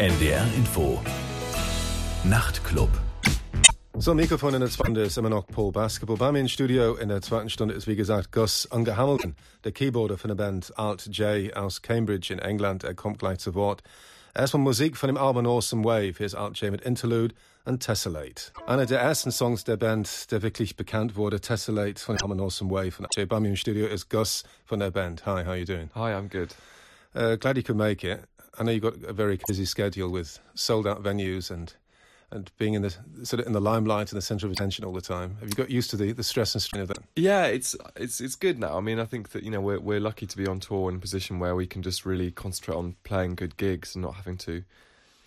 NDR Info. Nachtclub. So, Mikrofon in der zweiten Stunde ist immer noch Paul Basketball. Bei mir im Studio in der zweiten Stunde ist, wie gesagt, Gus Unger Hamilton, der Keyboarder von der Band Alt J aus Cambridge in England. Er kommt gleich zu Wort. Erstmal Musik von dem Album Awesome Wave. Hier ist Alt J mit Interlude und Tessellate. Einer der ersten Songs der Band, der wirklich bekannt wurde, Tessellate von dem Album Awesome Wave. Und J. Bei mir im Studio ist Gus von der Band. Hi, how are you doing? Hi, I'm good. Uh, glad you could make it. I know you've got a very busy schedule with sold out venues and and being in the sort of in the limelight and the centre of attention all the time. Have you got used to the, the stress and strain of that? Yeah, it's it's it's good now. I mean, I think that you know we're we're lucky to be on tour in a position where we can just really concentrate on playing good gigs and not having to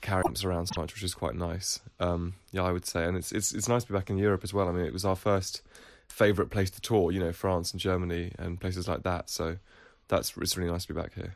carry amps around so much, which is quite nice. Um, yeah, I would say, and it's it's it's nice to be back in Europe as well. I mean, it was our first favourite place to tour. You know, France and Germany and places like that. So that's it's really nice to be back here.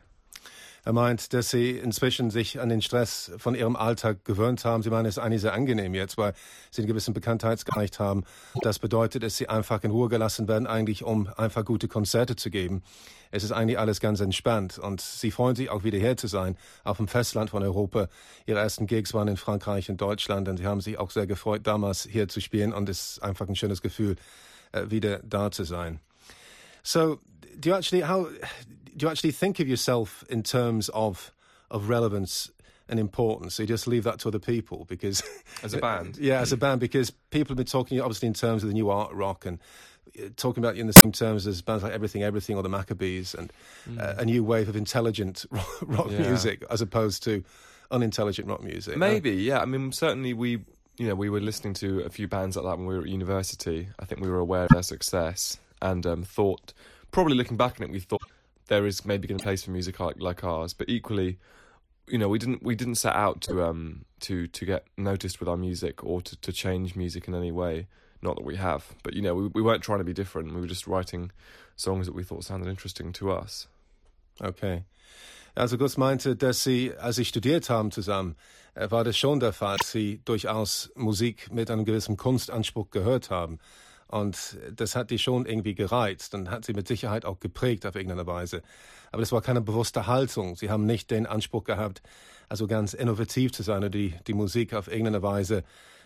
Er meint, dass Sie inzwischen sich an den Stress von Ihrem Alltag gewöhnt haben. Sie meinen, es ist eigentlich sehr angenehm jetzt, weil Sie einen gewissen Bekanntheitsgeist haben. Das bedeutet, dass Sie einfach in Ruhe gelassen werden, eigentlich um einfach gute Konzerte zu geben. Es ist eigentlich alles ganz entspannt und Sie freuen sich auch wieder hier zu sein, auf dem Festland von Europa. Ihre ersten Gigs waren in Frankreich und Deutschland und Sie haben sich auch sehr gefreut, damals hier zu spielen und es ist einfach ein schönes Gefühl, äh, wieder da zu sein. So, do you actually how do you actually think of yourself in terms of of relevance and importance? So you just leave that to other people because as a band, yeah, as a band, because people have been talking obviously in terms of the new art rock and uh, talking about you in the same terms as bands like Everything Everything or the Maccabees and mm. uh, a new wave of intelligent rock yeah. music as opposed to unintelligent rock music. Maybe, uh, yeah. I mean, certainly we you know we were listening to a few bands like that when we were at university. I think we were aware of their success and um, thought probably looking back on it, we thought there is maybe going to place for music like, like ours, but equally, you know, we didn't we didn't set out to um to to get noticed with our music or to, to change music in any way. Not that we have, but you know, we we weren't trying to be different. We were just writing songs that we thought sounded interesting to us. Okay. Also Gus meinte, dass Sie, als Sie studiert haben zusammen, äh, war das schon der Fall, dass Sie durchaus Musik mit einem gewissen Kunstanspruch gehört haben. Und das hat die schon irgendwie gereizt und hat sie mit Sicherheit auch geprägt auf irgendeine Weise. Aber das war keine bewusste Haltung. Sie haben nicht den Anspruch gehabt, also ganz innovativ zu sein oder die, die Musik auf irgendeine Weise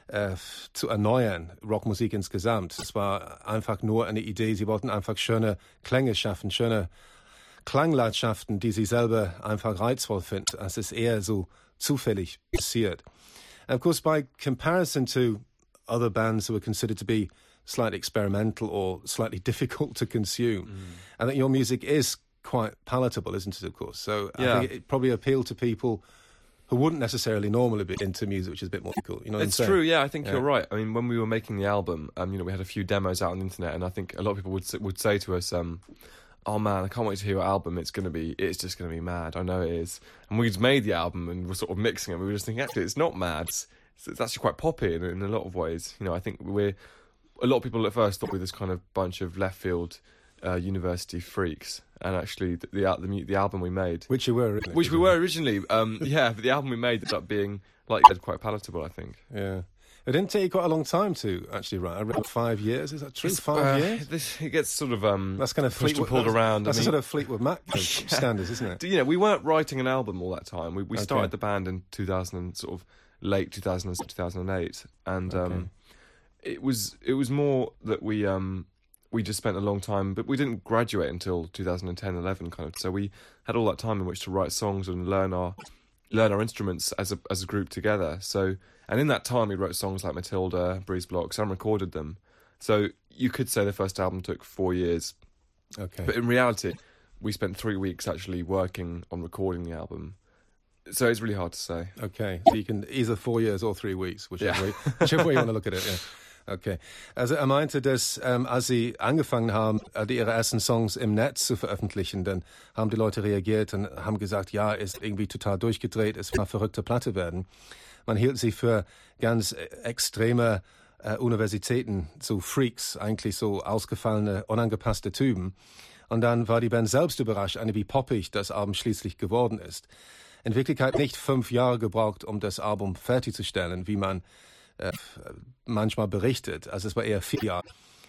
äh, zu erneuern, Rockmusik insgesamt. Es war einfach nur eine Idee. Sie wollten einfach schöne Klänge schaffen, schöne Klanglandschaften, die sie selber einfach reizvoll finden. Es ist eher so zufällig passiert. And of course, by comparison to other bands who were considered to be slightly experimental or slightly difficult to consume. Mm. I think your music is quite palatable, isn't it? Of course, so yeah. I think it probably appealed to people who wouldn't necessarily normally be into music, which is a bit more difficult. You know, it's true. Yeah, I think yeah. you're right. I mean, when we were making the album, um, you know, we had a few demos out on the internet, and I think a lot of people would would say to us, um, "Oh man, I can't wait to hear your album. It's gonna be, it's just gonna be mad. I know it is." And we just made the album and we're sort of mixing it. We were just thinking, actually, it's not mad. It's, it's actually quite poppy in, in a lot of ways. You know, I think we're a lot of people at first thought we were this kind of bunch of left field uh, university freaks, and actually the, the the, the album we made, which you were, which we were originally, um, yeah, but the album we made ended up being like quite palatable, I think. Yeah. It didn't take you quite a long time to actually write. I read five years. Is that true? It's, five uh, years. This, it gets sort of um. That's kind of Fleetwood, pulled that's, around. That's I mean, sort of Fleetwood Mac yeah. standards, isn't it? You know, we weren't writing an album all that time. We we okay. started the band in 2000 and sort of late 2000 2008, and okay. um, it was it was more that we um we just spent a long time, but we didn't graduate until 2010, 11 kind of. So we had all that time in which to write songs and learn our learn our instruments as a as a group together. So and in that time we wrote songs like Matilda, Breeze Blocks, and recorded them. So you could say the first album took four years. Okay. But in reality, we spent three weeks actually working on recording the album. So it's really hard to say. Okay. So you can either four years or three weeks, whichever, yeah. way, whichever way you want to look at it. Yeah. Okay. Also er meinte, dass ähm, als sie angefangen haben, äh, ihre ersten Songs im Netz zu veröffentlichen, dann haben die Leute reagiert und haben gesagt, ja, ist irgendwie total durchgedreht, es eine verrückte Platte werden. Man hielt sie für ganz äh, extreme äh, Universitäten, so Freaks, eigentlich so ausgefallene, unangepasste Typen. Und dann war die Band selbst überrascht, eine wie poppig das Album schließlich geworden ist. In Wirklichkeit nicht fünf Jahre gebraucht, um das Album fertigzustellen, wie man äh, manchmal berichtet. Also es war eher vier Jahre.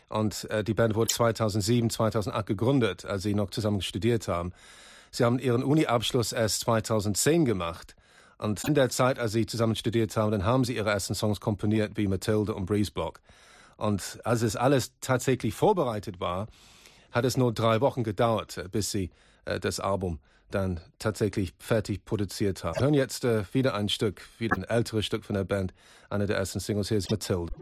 Und äh, die Band wurde 2007, 2008 gegründet, als sie noch zusammen studiert haben. Sie haben ihren Uni-Abschluss erst 2010 gemacht. Und in der Zeit, als sie zusammen studiert haben, dann haben sie ihre ersten Songs komponiert wie Matilda und Breeze Block. Und als es alles tatsächlich vorbereitet war, hat es nur drei Wochen gedauert, äh, bis sie äh, das Album dann tatsächlich fertig produziert haben. Wir hören jetzt äh, wieder ein Stück, wieder ein älteres Stück von der Band. Eine der ersten Singles hier ist Matilda.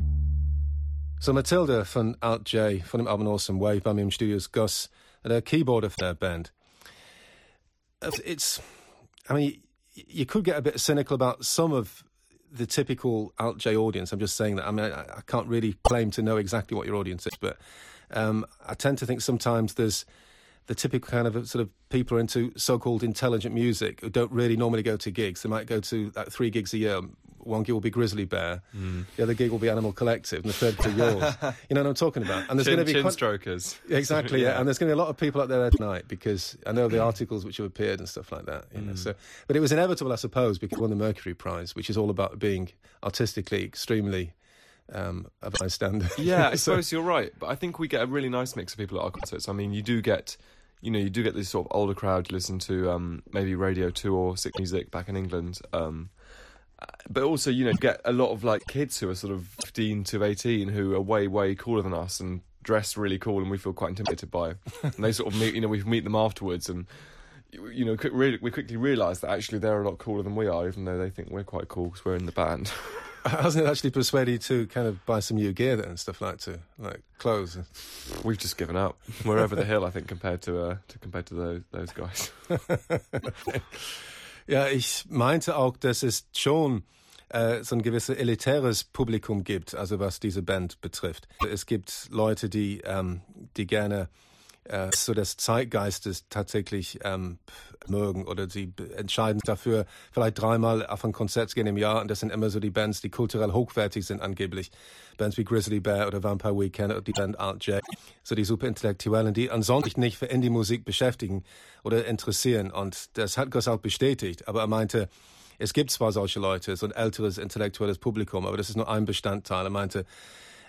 So Matilda von Alt J, von dem Album Awesome Wave, bei mir im Studio ist Gus, der Keyboarder von der Band. It's, I mean, you could get a bit cynical about some of the typical Alt J audience. I'm just saying that. I mean, I, I can't really claim to know exactly what your audience is, but um, I tend to think sometimes there's the typical kind of sort of people are into so-called intelligent music who don't really normally go to gigs. They might go to like three gigs a year. One gig will be Grizzly Bear, mm. the other gig will be Animal Collective, and the third will be yours. you know what I'm talking about? And there's going to be chin strokers. Exactly, yeah. yeah. And there's going to be a lot of people out there at night because I know the articles which have appeared and stuff like that. You know, mm. so but it was inevitable, I suppose, because we won the Mercury Prize, which is all about being artistically extremely um, of high standard. Yeah, I suppose you're right, but I think we get a really nice mix of people at our concerts. I mean, you do get, you know, you do get this sort of older crowd to listen to um, maybe Radio Two or 6 Music back in England. Um, but also, you know, you get a lot of like kids who are sort of 15 to 18 who are way, way cooler than us and dress really cool, and we feel quite intimidated by. and they sort of meet, you know, we meet them afterwards and you know, we quickly realise that actually they're a lot cooler than we are, even though they think we're quite cool because we're in the band. Hasn't it actually persuaded you to kind of buy some new gear and stuff like to like clothes? We've just given up. We're over the hill, I think, compared to uh, to compared to those those guys. ja, ich meinte auch, dass es schon äh, so ein gewisses elitäres Publikum gibt, also was diese Band betrifft. Es gibt Leute, die ähm, die gerne äh, so des Zeitgeistes tatsächlich ähm, mögen oder sie entscheiden dafür vielleicht dreimal auf ein Konzert zu gehen im Jahr und das sind immer so die Bands, die kulturell hochwertig sind angeblich. Bands wie Grizzly Bear oder Vampire Weekend oder die Band Art J, so die super Intellektuellen, die ansonsten nicht für Indie-Musik beschäftigen oder interessieren und das hat Gus auch bestätigt, aber er meinte, es gibt zwar solche Leute, so ein älteres intellektuelles Publikum, aber das ist nur ein Bestandteil. Er meinte,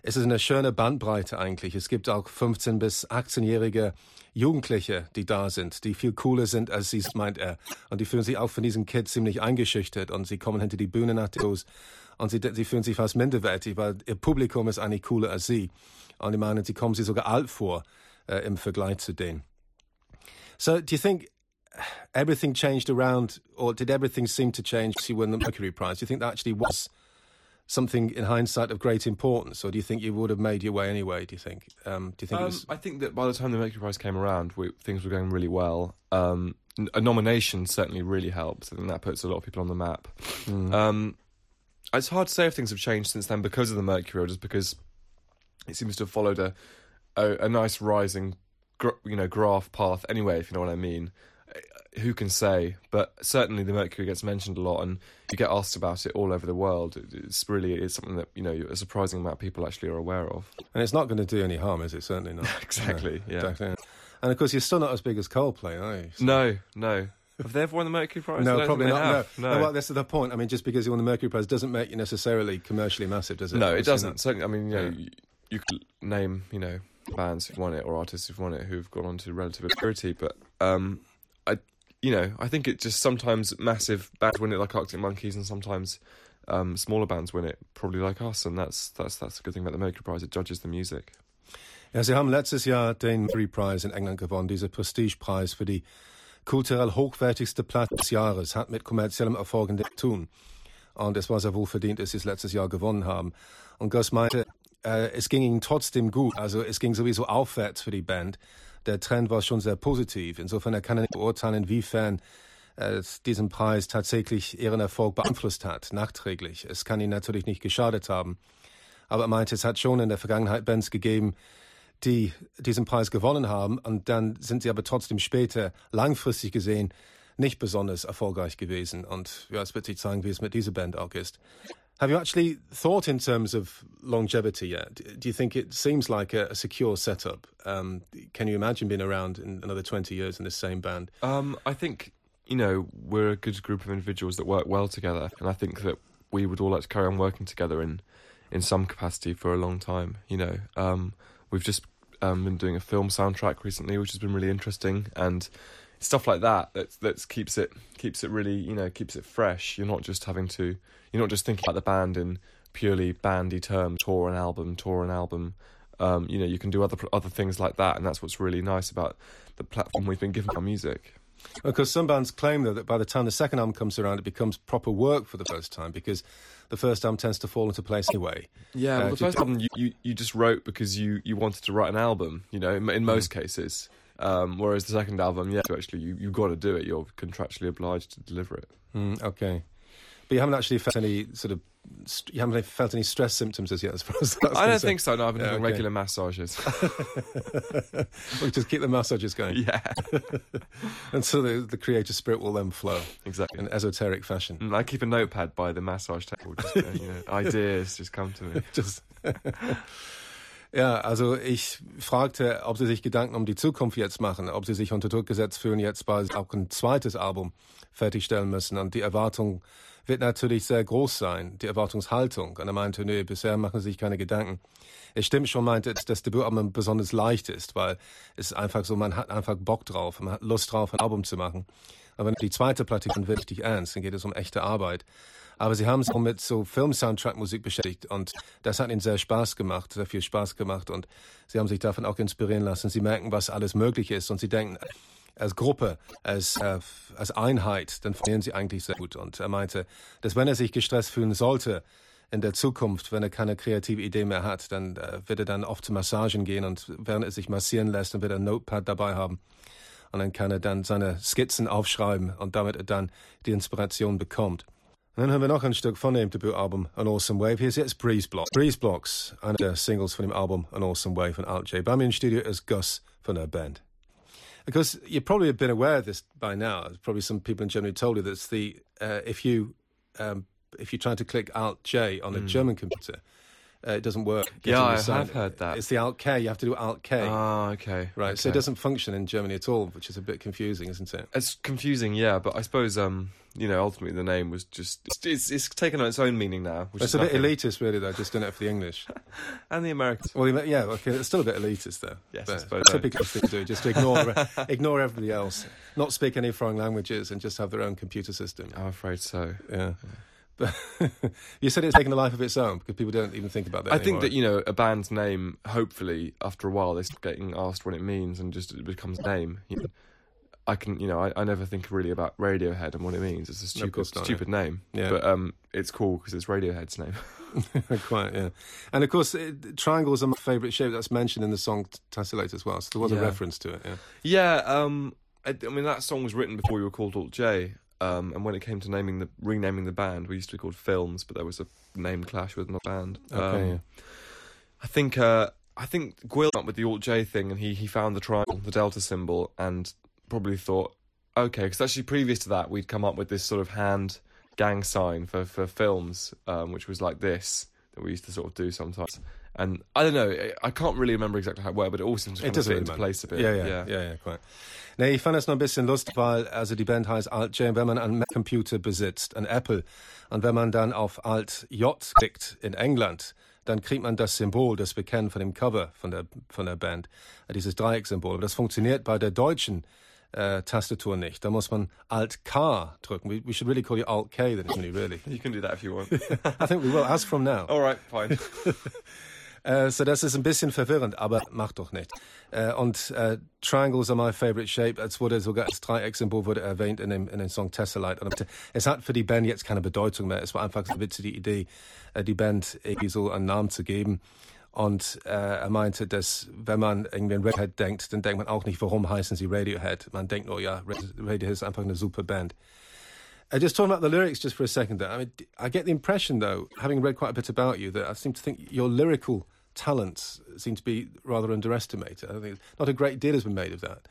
es ist eine schöne Bandbreite eigentlich. Es gibt auch 15- bis 18-jährige Jugendliche, die da sind, die viel cooler sind als sie, meint er. Und die fühlen sich auch von diesen Kids ziemlich eingeschüchtert und sie kommen hinter die Bühne nach los und sie, sie fühlen sich fast minderwertig, weil ihr Publikum ist eigentlich cooler als sie. Und die meinen, sie kommen sich sogar alt vor äh, im Vergleich zu denen. So, do you think everything changed around, or did everything seem to change won the Mercury Prize? Do you think that actually was something in hindsight of great importance, or do you think you would have made your way anyway? Do you think? Um, do you think? Um, was... I think that by the time the Mercury Prize came around, we, things were going really well. Um, a nomination certainly really helps, and that puts a lot of people on the map. Mm. it's hard to say if things have changed since then because of the Mercury, or just because it seems to have followed a a, a nice rising, you know, graph path anyway. If you know what I mean who can say? But certainly the Mercury gets mentioned a lot, and you get asked about it all over the world. It's really it's something that you know a surprising amount of people actually are aware of. And it's not going to do any harm, is it? Certainly not. exactly. No, yeah. Exactly. And of course, you're still not as big as Coldplay, are you? So. No, no. Have they ever won the Mercury Prize? No, probably not. No, no. Well, that's the point. I mean, just because you won the Mercury Prize doesn't make you necessarily commercially massive, does it? No, it doesn't. Certainly, I mean, you know, yeah. you, you could name, you know, bands who've won it or artists who've won it who've gone on to relative obscurity, but um, I you know, I think it just sometimes massive bands win it like Arctic Monkeys, and sometimes um, smaller bands win it, probably like us, and that's that's that's a good thing about the Mercury Prize. It judges the music. Ja, Sie haben letztes Jahr den Mercury Prize in England gewonnen, dieser Prestigepreis für die kulturell hochwertigste Platte des Jahres, hat mit kommerziellem Erfolg zu tun. Und es war sehr wohl verdient, dass Sie es letztes Jahr gewonnen haben. Und Gus meinte, äh, es ging Ihnen trotzdem gut. Also es ging sowieso aufwärts für die Band der Trend war schon sehr positiv. Insofern er kann er nicht beurteilen, inwiefern äh, diesen Preis tatsächlich ihren Erfolg beeinflusst hat, nachträglich. Es kann ihnen natürlich nicht geschadet haben. Aber er meinte, es hat schon in der Vergangenheit Bands gegeben, die diesen Preis gewonnen haben und dann sind sie aber trotzdem später langfristig gesehen nicht besonders erfolgreich gewesen. Und ja, es wird sich zeigen, wie es mit dieser Band auch ist. Have you actually thought in terms of longevity yet? Do you think it seems like a, a secure setup? Um, can you imagine being around in another 20 years in the same band? Um, I think, you know, we're a good group of individuals that work well together. And I think that we would all like to carry on working together in, in some capacity for a long time. You know, um, we've just um, been doing a film soundtrack recently, which has been really interesting. And stuff like that that that keeps it keeps it really you know keeps it fresh. You're not just having to you're not just thinking about the band in purely bandy terms, tour an album, tour an album. Um, you know, you can do other other things like that, and that's what's really nice about the platform we've been given our music. Because some bands claim though that by the time the second album comes around, it becomes proper work for the first time because the first album tends to fall into place anyway. Yeah, well, uh, the first album you, you, you just wrote because you, you wanted to write an album. You know, in, in most mm. cases. Um, whereas the second album, yeah, actually you you got to do it. You're contractually obliged to deliver it. Mm, okay, but you haven't actually felt any sort of you haven't felt any stress symptoms as yet, as far as that's I don't think so. No, I've been yeah, doing okay. regular massages. we just keep the massages going. Yeah, and so the, the creative spirit will then flow exactly in esoteric fashion. Mm, I keep a notepad by the massage table. Just, you know, ideas just come to me. just. Ja, also ich fragte, ob Sie sich Gedanken um die Zukunft jetzt machen, ob Sie sich unter Druck gesetzt fühlen, jetzt bald auch ein zweites Album fertigstellen müssen. Und die Erwartung wird natürlich sehr groß sein, die Erwartungshaltung. Und er meinte, nee, bisher machen Sie sich keine Gedanken. Es stimmt schon, meinte, dass das Debütalbum besonders leicht ist, weil es ist einfach so, man hat einfach Bock drauf, man hat Lust drauf, ein Album zu machen. Aber die zweite Platte kommt, richtig ernst, dann geht es um echte Arbeit. Aber sie haben sich auch mit so Film-Soundtrack-Musik beschäftigt und das hat ihnen sehr Spaß gemacht, sehr viel Spaß gemacht und sie haben sich davon auch inspirieren lassen. Sie merken, was alles möglich ist und sie denken, als Gruppe, als, äh, als Einheit, dann funktionieren sie eigentlich sehr gut. Und er meinte, dass wenn er sich gestresst fühlen sollte, in der Zukunft, wenn er keine kreative Idee mehr hat, dann äh, wird er dann oft zu Massagen gehen und während er sich massieren lässt, dann wird er ein Notepad dabei haben. Und dann kann er dann seine Skizzen aufschreiben und damit er dann die Inspiration bekommt. Und dann haben wir noch ein Stück von dem Debütalbum An Awesome Wave. Hier ist jetzt Breeze Blocks. Breeze Blocks, einer der Singles von dem Album An Awesome Wave von Alt J. Bei mir im Studio ist Gus von der Band. Because you probably have been aware of this by now. Probably some people in Germany told you that the uh, if you um, if you try to click Alt J on a mm. German computer, uh, it doesn't work. Yeah, I have heard that. It's the Alt K. You have to do Alt K. Ah, okay. Right. Okay. So it doesn't function in Germany at all, which is a bit confusing, isn't it? It's confusing, yeah. But I suppose, um, you know, ultimately the name was just it's, it's, taken on its own meaning now. Which it's a nothing. bit elitist, really, though. Just doing it for the English and the Americans. Well, yeah, okay, it's still a bit elitist, though. Yes, but I suppose. Typical thing to do, just ignore ignore everybody else, not speak any foreign languages, and just have their own computer system. I'm afraid so. yeah. yeah. You said it's taken a life of its own because people don't even think about that. I anymore. think that you know a band's name. Hopefully, after a while, they start getting asked what it means, and just it becomes a name. You know, I can, you know, I, I never think really about Radiohead and what it means. It's a stupid, no, not, stupid yeah. name. Yeah. But um, it's cool because it's Radiohead's name. Quite, yeah. And of course, it, triangles are my favourite shape. That's mentioned in the song Tessellate as well. So there was yeah. a reference to it. Yeah. Yeah. Um, I, I, mean, that song was written before you were called Alt J. Um, and when it came to naming the renaming the band, we used to be called Films, but there was a name clash with my band. Okay, um, yeah. I think uh, I think Gwil up with the Alt J thing, and he he found the triangle, the delta symbol, and probably thought, okay, because actually previous to that, we'd come up with this sort of hand gang sign for for films, um, which was like this that we used to sort of do sometimes. And I don't know, I can't really remember exactly how it worked, but it all seems to kind of fit into place a bit. Yeah, yeah, yeah, yeah, yeah quite. Nee, ich fand es noch ein bisschen lustig, weil also die Band heißt Alt J, wenn man einen Computer besitzt, ein Apple, und wenn man dann auf Alt J klickt in England, dann kriegt man das Symbol, das wir kennen von dem Cover von der, von der Band, dieses Dreiecksymbol. Aber das funktioniert bei der deutschen uh, Tastatur nicht. Da muss man Alt K drücken. We, we should really call you Alt K then, really? You can do that if you want. I think we will, as from now. All right, fine. Äh, so das ist ein bisschen verwirrend, aber macht doch nicht. Äh, und äh, Triangles are my favorite shape. Es wurde sogar als Dreiecksymbol wurde erwähnt in dem, in dem Song Tessellite. Es hat für die Band jetzt keine Bedeutung mehr. Es war einfach so witzig die Idee, äh, die Band irgendwie so einen Namen zu geben. Und äh, er meinte, dass wenn man irgendwie an Radiohead denkt, dann denkt man auch nicht, warum heißen sie Radiohead. Man denkt nur, ja, Radiohead ist einfach eine super Band. Uh, just talking about the lyrics just for a second. I mean, I get the impression, though, having read quite a bit about you, that I seem to think your lyrical talents seem to be rather underestimated. I think not a great deal has been made of that.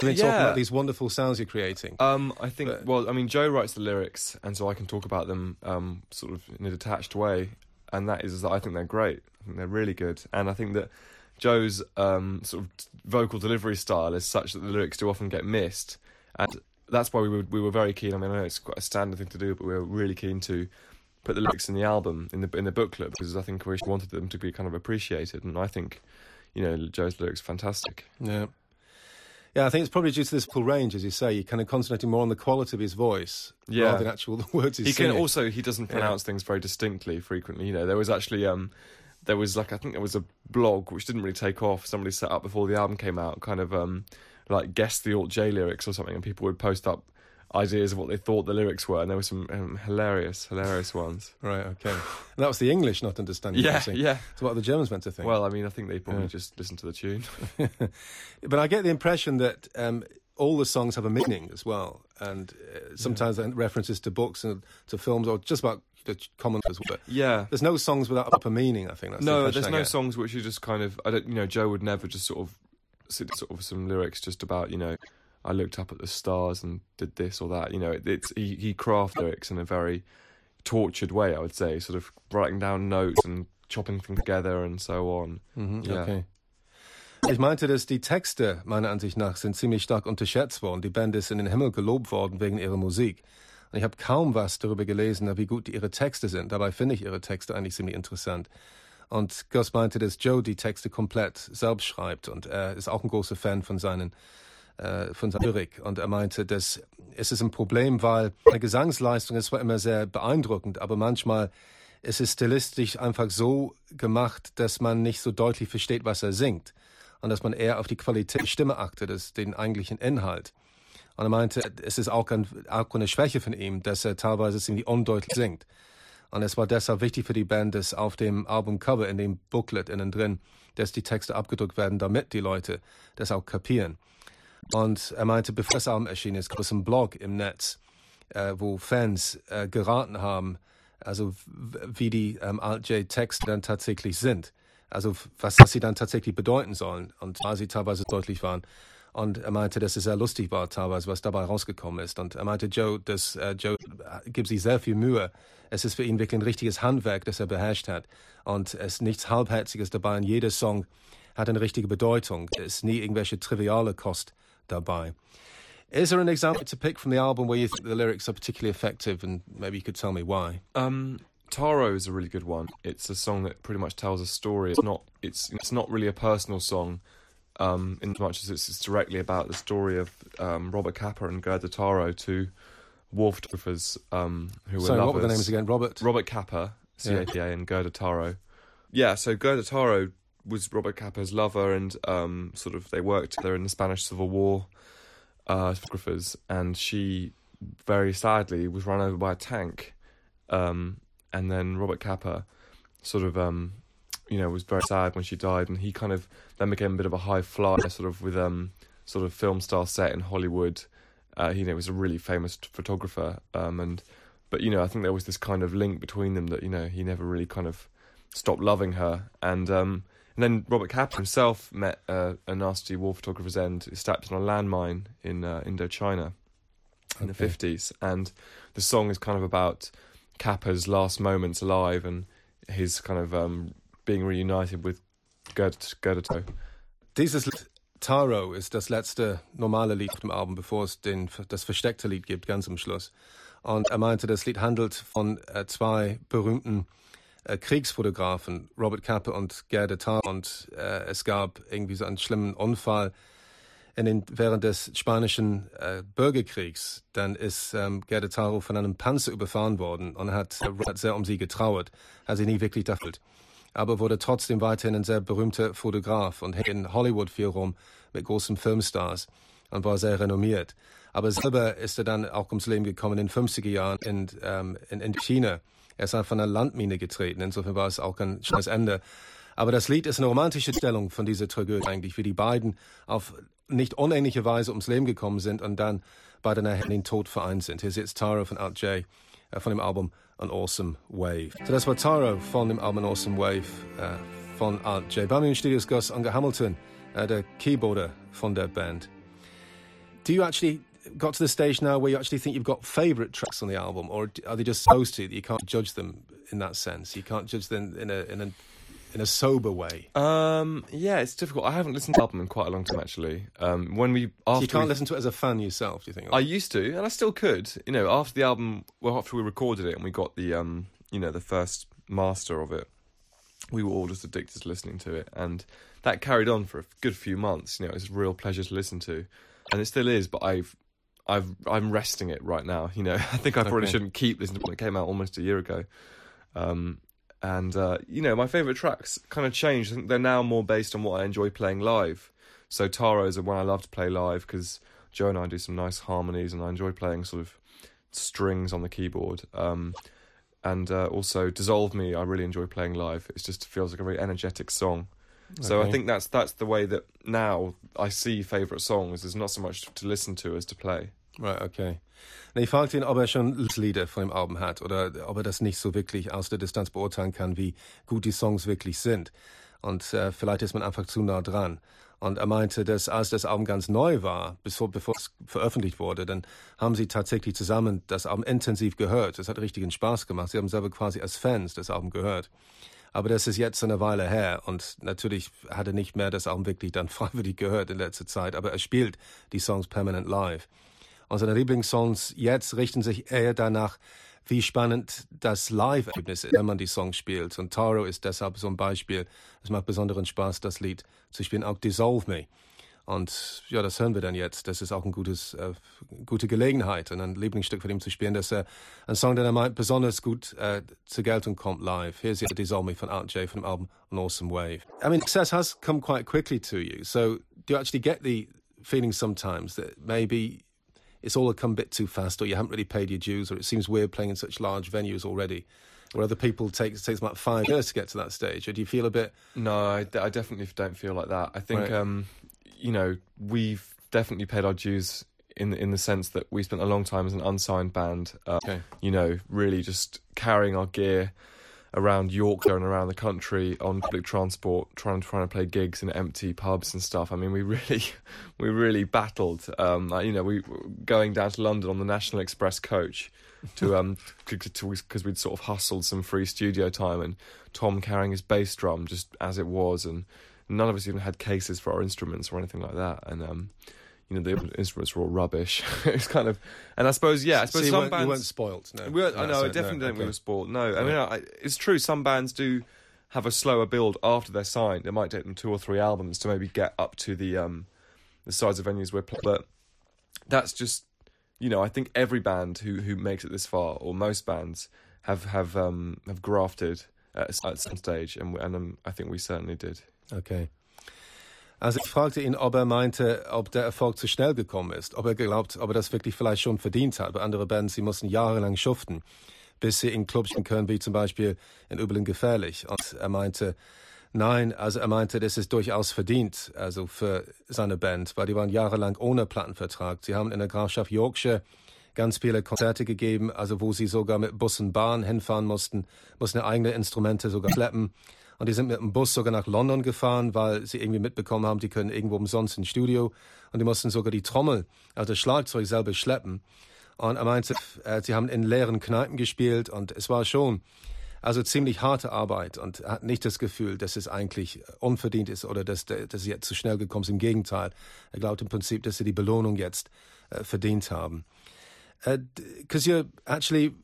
I mean, yeah. talking about these wonderful sounds you're creating. Um, I think, but, well, I mean, Joe writes the lyrics, and so I can talk about them um, sort of in a detached way, and that is that I think they're great. I think they're really good, and I think that Joe's um, sort of vocal delivery style is such that the lyrics do often get missed, and that's why we were we were very keen. I mean, I know it's quite a standard thing to do, but we were really keen to put the lyrics in the album in the in the booklet because I think we wanted them to be kind of appreciated, and I think, you know, Joe's lyrics fantastic. Yeah. Yeah, I think it's probably due to this full range, as you say. You're kind of concentrating more on the quality of his voice Yeah. rather than actual the words he's he singing. can also he doesn't pronounce things very distinctly frequently you know there was actually um there was like i think there was a blog which didn't really take off somebody set up before the album came out kind of um like guess the alt j lyrics or something and people would post up ideas of what they thought the lyrics were and there were some um, hilarious hilarious ones Right, okay. And that was the English not understanding yeah yeah So what are the Germans meant to think? well i mean i think they probably Yeah. just listened to the tune but I get the impression that um, all the songs have a meaning as well, and uh, sometimes then references to books and to films or just about the common as well. yeah There's no songs without a proper meaning. I think that's no impression there's no songs which are just kind of i don't you know joe would never just sort of sit sort of some lyrics just about you know i looked up at the stars and did this or that you know it, it's he, he craft lyrics in a very tortured way i would say sort of writing down notes and chopping things together and so on Mhm, Ja. Okay. Ich meinte, dass die Texte meiner Ansicht nach sind ziemlich stark unterschätzt worden. Die Band ist in den Himmel gelobt worden wegen ihrer Musik. Und ich habe kaum was darüber gelesen, wie gut ihre Texte sind. Dabei finde ich ihre Texte eigentlich ziemlich interessant. Und Gus meinte, dass Joe die Texte komplett selbst schreibt und er ist auch ein großer Fan von seinen äh, von seiner Lyrik. Und er meinte, dass es ist ein Problem, weil eine Gesangsleistung ist zwar immer sehr beeindruckend, aber manchmal ist es stilistisch einfach so gemacht, dass man nicht so deutlich versteht, was er singt. Und dass man eher auf die Qualität der Stimme achtet, als den eigentlichen Inhalt. Und er meinte, es ist auch, ein, auch eine Schwäche von ihm, dass er teilweise ziemlich undeutlich singt. Und es war deshalb wichtig für die Band, dass auf dem Albumcover, in dem Booklet innen drin, dass die Texte abgedruckt werden, damit die Leute das auch kapieren. Und er meinte, bevor das Album erschienen ist, gab einen Blog im Netz, äh, wo Fans äh, geraten haben, also wie die ähm, Alt-J-Texte dann tatsächlich sind. Also was, was sie dann tatsächlich bedeuten sollen und weil sie teilweise deutlich waren. Und er meinte, dass es sehr lustig war teilweise, was dabei rausgekommen ist. Und er meinte, Joe, dass äh, Joe äh, gibt sich sehr viel Mühe. Es ist für ihn wirklich ein richtiges Handwerk, das er beherrscht hat. Und es ist nichts Halbherziges dabei. Und jeder Song hat eine richtige Bedeutung. Es ist nie irgendwelche triviale Kost dabei. Is there an example to pick from the album where you think the lyrics are particularly effective, and maybe you could tell me why? Um, Taro is a really good one. It's a song that pretty much tells a story. It's not. It's it's not really a personal song, um, in as much as it's, directly about the story of um, Robert Capa and Gerda Taro, two war photographers um, who were Sorry, lovers. what were the names again? Robert. Robert Capa, C A P A, and Gerda Taro. Yeah, so Gerda Taro was Robert Capa's lover, and um, sort of they worked together in the Spanish Civil War. Uh, photographers, and she very sadly was run over by a tank. Um, and then Robert Capa, sort of, um, you know, was very sad when she died, and he kind of then became a bit of a high flyer, sort of with um, sort of film style set in Hollywood. Uh, he you know, was a really famous photographer, um, and but you know, I think there was this kind of link between them that you know he never really kind of stopped loving her, and um, and then Robert Capa himself met uh, a nasty war photographer's end, stabbed on a landmine in uh, Indochina in the fifties, and the song is kind of about Capa's last moments alive and his kind of um, being reunited with Gerd Gerda Taro. Dieses Taro ist das letzte normale Lied auf dem Album, bevor es den, das versteckte Lied gibt, ganz am Schluss. Und er meinte, das Lied handelt von äh, zwei berühmten äh, Kriegsfotografen, Robert Capa und Gerda Taro. Und äh, es gab irgendwie so einen schlimmen Unfall in den, während des spanischen äh, Bürgerkriegs. Dann ist ähm, Gerda Taro von einem Panzer überfahren worden und hat, hat sehr um sie getrauert, hat sie nie wirklich erfüllt aber wurde trotzdem weiterhin ein sehr berühmter Fotograf und hängt in Hollywood viel rum mit großen Filmstars und war sehr renommiert. Aber selber ist er dann auch ums Leben gekommen in den 50er Jahren in, ähm, in, in China. Er ist einfach von einer Landmine getreten, insofern war es auch ein schönes Ende. Aber das Lied ist eine romantische Stellung von dieser Tragödie eigentlich, wie die beiden auf nicht unähnliche Weise ums Leben gekommen sind und dann beide nachher in den Tod vereint sind. Hier ist jetzt Tara von Art J äh, von dem Album An Awesome Wave. So das war Tara von dem Album An Awesome Wave äh, von Art J. Bei mir im Studio ist Gus Unger Hamilton, äh, der Keyboarder von der Band. Do you actually got to the stage now where you actually think you've got favourite tracks on the album, or are they just supposed to that you can't judge them in that sense? You can't judge them in a in a in a sober way. Um, yeah, it's difficult. I haven't listened to the album in quite a long time actually. Um, when we after you can't we- listen to it as a fan yourself. Do you think? I used to, and I still could. You know, after the album, well, after we recorded it and we got the, um, you know, the first master of it, we were all just addicted to listening to it, and that carried on for a good few months. You know, it was a real pleasure to listen to, and it still is. But I've, I've, I'm resting it right now. You know, I think I probably okay. shouldn't keep listening to it. It came out almost a year ago, um, and uh, you know, my favourite tracks kind of changed. I think they're now more based on what I enjoy playing live. So Taro is one I love to play live because Joe and I do some nice harmonies, and I enjoy playing sort of strings on the keyboard. Um, and uh, also Dissolve Me, I really enjoy playing live. It just feels like a very energetic song. Okay. So I think that's that's the way that now I see favourite songs. There's not so much to listen to as to play. Right, okay. Ich fragte ihn, ob er schon Lieder von dem Album hat oder ob er das nicht so wirklich aus der Distanz beurteilen kann, wie gut die Songs wirklich sind. Und äh, vielleicht ist man einfach zu nah dran. Und er meinte, dass als das Album ganz neu war, bevor, bevor es veröffentlicht wurde, dann haben sie tatsächlich zusammen das Album intensiv gehört. Es hat richtigen Spaß gemacht. Sie haben selber quasi als Fans das Album gehört. Aber das ist jetzt eine Weile her und natürlich hat er nicht mehr das Album wirklich dann freiwillig gehört in letzter Zeit, aber er spielt die Songs permanent live. Und seine Lieblingssongs jetzt richten sich eher danach, wie spannend das Live-Erlebnis ist, wenn man die Songs spielt. Und Taro ist deshalb so ein Beispiel. Es macht besonderen Spaß, das Lied zu spielen, auch Dissolve Me. Und ja, das hören wir dann jetzt. Das ist auch eine äh, gute Gelegenheit, und ein Lieblingsstück von ihm zu spielen. Das ist äh, ein Song, der meint, besonders gut äh, zur Geltung kommt live. Here's the Dissolve Me von Art J from the album An Awesome Wave. I mean, success has come quite quickly to you. So do you actually get the feeling sometimes that maybe it's all come a bit too fast, or you haven't really paid your dues, or it seems weird playing in such large venues already, where other people take it takes about five years to get to that stage. Or do you feel a bit? No, I, I definitely don't feel like that. I think, right. um, you know, we've definitely paid our dues in in the sense that we spent a long time as an unsigned band. Uh, okay. You know, really just carrying our gear around Yorkshire and around the country on public transport, trying trying to play gigs in empty pubs and stuff. I mean, we really we really battled. Um, you know, we going down to London on the National Express coach to um because we'd sort of hustled some free studio time and Tom carrying his bass drum just as it was and none of us even had cases for our instruments or anything like that and um you know the instruments were all rubbish. it's kind of, and I suppose yeah, I suppose so some weren't, bands weren't spoilt. No, we I know, I definitely no, don't. Okay. We were spoilt. No, I mean I, it's true. Some bands do have a slower build after they're signed. It might take them two or three albums to maybe get up to the um the size of venues we're playing. But that's just you know I think every band who who makes it this far or most bands have have um have grafted at, at some stage, and and um, I think we certainly did. Okay. Also ich fragte ihn, ob er meinte, ob der Erfolg zu schnell gekommen ist, ob er glaubt, ob er das wirklich vielleicht schon verdient hat. Bei anderen Bands, sie mussten jahrelang schuften, bis sie in Clubs können, wie zum Beispiel in Übeln gefährlich. Und er meinte, nein, also er meinte, das ist durchaus verdient, also für seine Band, weil die waren jahrelang ohne Plattenvertrag. Sie haben in der Grafschaft Yorkshire ganz viele Konzerte gegeben, also wo sie sogar mit Bus und Bahn hinfahren mussten, mussten eigene Instrumente sogar schleppen. Und die sind mit dem Bus sogar nach London gefahren, weil sie irgendwie mitbekommen haben, die können irgendwo umsonst ins Studio. Und die mussten sogar die Trommel, also das Schlagzeug selber schleppen. Und er meinte, äh, sie haben in leeren Kneipen gespielt und es war schon also ziemlich harte Arbeit und hat nicht das Gefühl, dass es eigentlich unverdient ist oder dass, dass sie jetzt zu schnell gekommen sind. Im Gegenteil, er glaubt im Prinzip, dass sie die Belohnung jetzt äh, verdient haben. Because uh, you're actually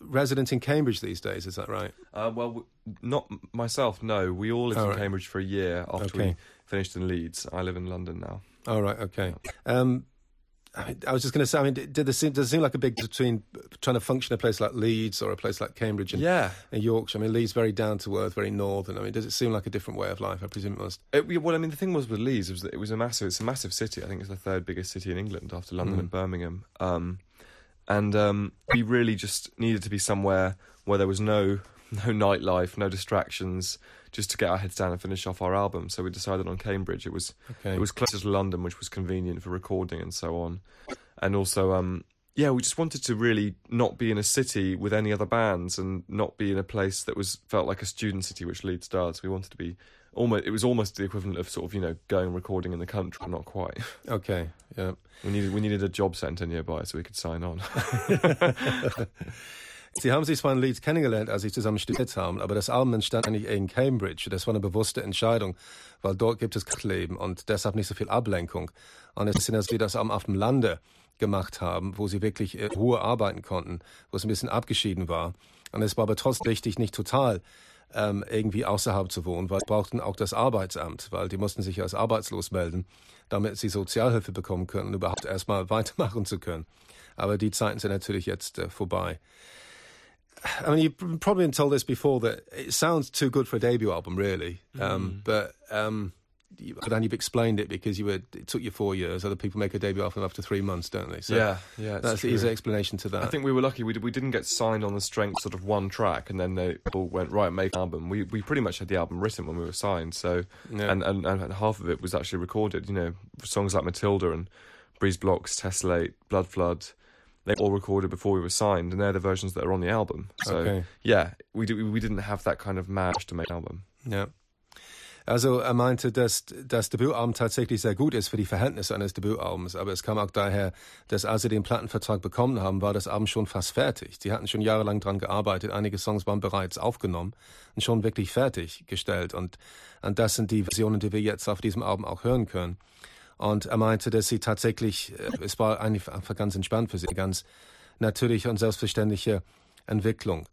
resident in Cambridge these days, is that right? Uh, well, not myself. No, we all lived oh, in right. Cambridge for a year after okay. we finished in Leeds. I live in London now. All oh, right. Okay. Um, I, was just going to say. I mean, did there seem, does it seem like a big between trying to function a place like Leeds or a place like Cambridge and, yeah. and Yorkshire? I mean, Leeds very down to earth, very northern. I mean, does it seem like a different way of life? I presume it must. It, well, I mean, the thing was with Leeds was that it was a massive. It's a massive city. I think it's the third biggest city in England after London mm. and Birmingham. Um, and um, we really just needed to be somewhere where there was no no nightlife, no distractions, just to get our heads down and finish off our album. So we decided on Cambridge. It was okay. it was closer to London, which was convenient for recording and so on, and also um, yeah, we just wanted to really not be in a city with any other bands and not be in a place that was felt like a student city, which Leeds does. We wanted to be almost it was almost the equivalent of sort of you know going recording in the country, not quite. Okay, yeah. We needed we needed a job centre nearby so we could sign on. Sie haben sich zwar in Leeds kennengelernt, als sie zusammen studiert haben, aber das Album entstand eigentlich in Cambridge. Das war eine bewusste Entscheidung, weil dort gibt es Leben und deshalb nicht so viel Ablenkung. Und es ist, dass sie das Album auf dem Lande gemacht haben, wo sie wirklich äh, Ruhe arbeiten konnten, wo es ein bisschen abgeschieden war. Und es war aber trotzdem wichtig, nicht total ähm, irgendwie außerhalb zu wohnen, weil sie brauchten auch das Arbeitsamt, weil die mussten sich als arbeitslos melden, damit sie Sozialhilfe bekommen können, überhaupt erstmal weitermachen zu können. Aber die Zeiten sind natürlich jetzt äh, vorbei. I mean, you've probably been told this before that it sounds too good for a debut album, really. Um, but um, you, but then you've explained it because you were it took you four years. Other people make a debut album after three months, don't they? So yeah, yeah, that's the true. easy explanation to that. I think we were lucky. We, did, we didn't get signed on the strength sort of one track, and then they all went right, make an album. We we pretty much had the album written when we were signed. So Yeah. and, and and half of it was actually recorded. You know, songs like Matilda and Breeze Blocks, Tessellate, Blood Flood. They all recorded before we were signed, and they're the versions that are on the album. So Okay. yeah, we do, we didn't have that kind of match to make an album. Ja. Also er meinte, dass das Debütalbum tatsächlich sehr gut ist für die Verhältnisse eines Debütalbums, aber es kam auch daher, dass als sie den Plattenvertrag bekommen haben, war das Album schon fast fertig. Sie hatten schon jahrelang dran gearbeitet, einige Songs waren bereits aufgenommen und schon wirklich fertiggestellt und, und das sind die Versionen, die wir jetzt auf diesem Album auch hören können. Und er meinte, dass sie tatsächlich, äh, es war einfach ganz entspannt für sie, ganz natürliche und selbstverständliche Entwicklung.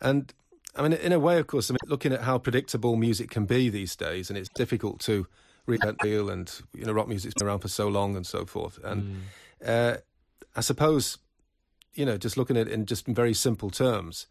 And I mean, in a way, of course, I mean, looking at how predictable music can be these days, and it's difficult to reinvent the wheel, and you know, rock music's been around for so long and so forth. And uh, I suppose, you know, just looking at it in just in very simple terms,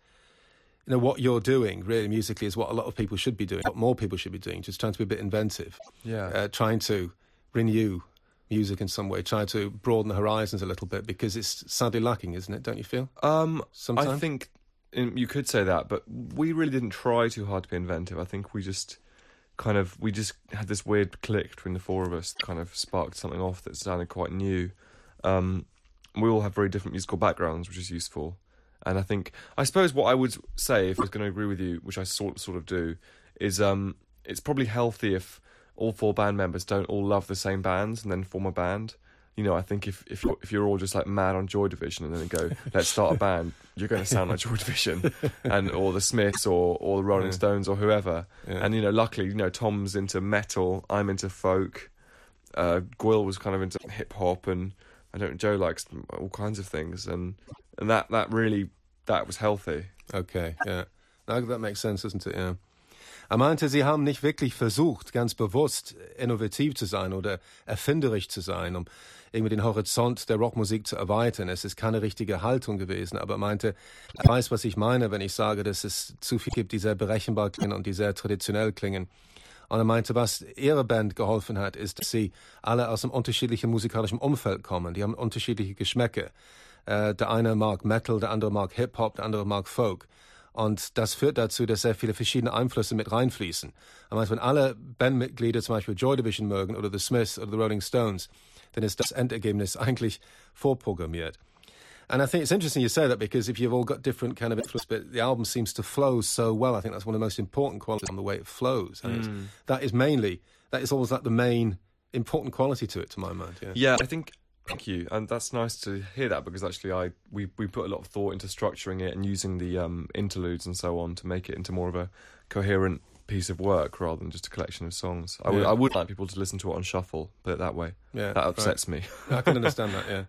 you know, what you're doing really musically is what a lot of people should be doing, what more people should be doing, just trying to be a bit inventive, Yeah. uh, trying to renew music in some way, trying to broaden the horizons a little bit because it's sadly lacking, isn't it? Don't you feel? Um, I think you could say that, but we really didn't try too hard to be inventive. I think we just kind of we just had this weird click between the four of us, that kind of sparked something off that sounded quite new. Um, we all have very different musical backgrounds, which is useful. And I think I suppose what I would say, if I was going to agree with you, which I sort sort of do, is um, it's probably healthy if all four band members don't all love the same bands and then form a band. You know, I think if if you're, if you're all just like mad on Joy Division and then go, let's start a band, you're going to sound like Joy Division, and or the Smiths or or the Rolling Yeah. Stones or whoever. Yeah. And you know, luckily, you know, Tom's into metal, I'm into folk. Uh, Gwil was kind of into hip hop, and I don't. Joe likes all kinds of things, and and that that really that was healthy. Okay, yeah, that makes sense, doesn't it? Yeah. Er meinte, sie haben nicht wirklich versucht, ganz bewusst innovativ zu sein oder erfinderisch zu sein, um irgendwie den Horizont der Rockmusik zu erweitern. Es ist keine richtige Haltung gewesen, aber er meinte, er weiß, was ich meine, wenn ich sage, dass es zu viel gibt, die sehr berechenbar klingen und die sehr traditionell klingen. Und er meinte, was ihre Band geholfen hat, ist, dass sie alle aus einem unterschiedlichen musikalischen Umfeld kommen. Die haben unterschiedliche Geschmäcker. Äh, der eine mag Metal, der andere mag Hip-Hop, der andere mag Folk. Und das führt dazu, dass sehr viele verschiedene Einflüsse mit reinfließen. Er meint, wenn alle Bandmitglieder zum Beispiel Joy Division mögen oder The Smiths oder The Rolling Stones, dann ist das Endergebnis eigentlich vorprogrammiert. And I think it's interesting you say that because if you've all got different kind of influence, but the album seems to flow so well. I think that's one of the most important qualities on the way it flows. And it's, that is mainly, that is always like the main important quality to it, to my mind. Yeah. Yeah, I think. Thank you, and that's nice to hear that because actually, I we we put a lot of thought into structuring it and using the um, interludes and so on to make it into more of a coherent piece of work rather than just a collection of songs. I would Yeah. I would like people to listen to it on shuffle, put it that way. Yeah, that right. upsets me. I can understand that, ja.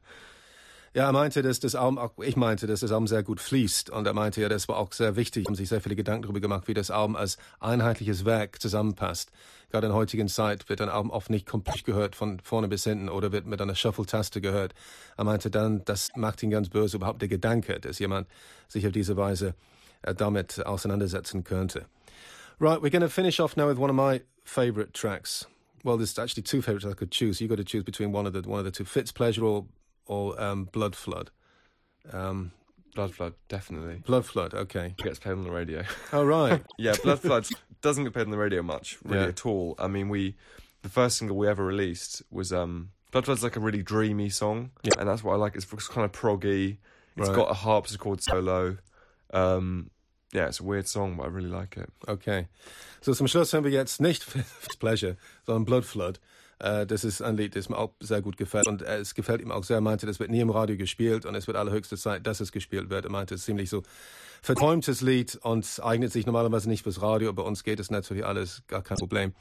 Ja, er meinte, dass das Album, auch ich meinte, dass das Album sehr gut fließt. Und er meinte ja, das war auch sehr wichtig. Haben sich sehr viele Gedanken darüber gemacht, wie das Album als einheitliches Werk zusammenpasst. Gerade in heutigen Zeit wird ein Album oft nicht komplett gehört, von vorne bis hinten, oder wird mit einer Shuffle-Taste gehört. Er meinte dann, das macht ihn ganz böse, überhaupt der Gedanke, dass jemand sich auf diese Weise äh, damit auseinandersetzen könnte. Right, we're going to finish off now with one of my favourite tracks. Well, there's actually two favourites I could choose. You've got to choose between one of the one of the two: Fitzpleasure or or um, Blood Flood. Um, Blood Flood, definitely Blood Flood. Okay. gets played on the radio. Oh right. yeah, Blood Flood doesn't get played on the radio much, really Yeah. at all. I mean, we the first single we ever released was um Blood Flood's like a really dreamy song, Yeah. and that's what I like. It's kind of proggy. It's Right. got a harpsichord solo. Um, yeah, it's a weird song, but I really like it. Okay. So zum Schluss hören wir jetzt nicht Fitzpleasure, sondern Blood Flood. Äh, das ist ein Lied, das mir auch sehr gut gefällt. Und äh, es gefällt ihm auch sehr. Er meinte, das wird nie im Radio gespielt und es wird allerhöchste Zeit, dass es gespielt wird. Er meinte, es ist ziemlich so verträumtes Lied und eignet sich normalerweise nicht fürs Radio. Bei uns geht es natürlich alles, gar kein Problem.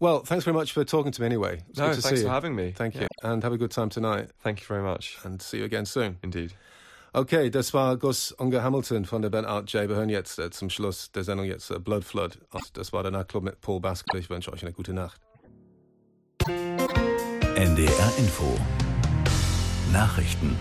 Well, thanks very much for talking to me anyway. It's No, thanks for having me. Thank you. And have a good time tonight Thank you very much. and see you again soon. Indeed. Okay, das war Gus Unger Hamilton von der Band Art J. Wir hören jetzt äh, zum Schluss der Sendung jetzt äh, Blood Flood. Und das war der Nachtclub mit Paul Baskel. Ich wünsche euch eine gute Nacht. NDR Info Nachrichten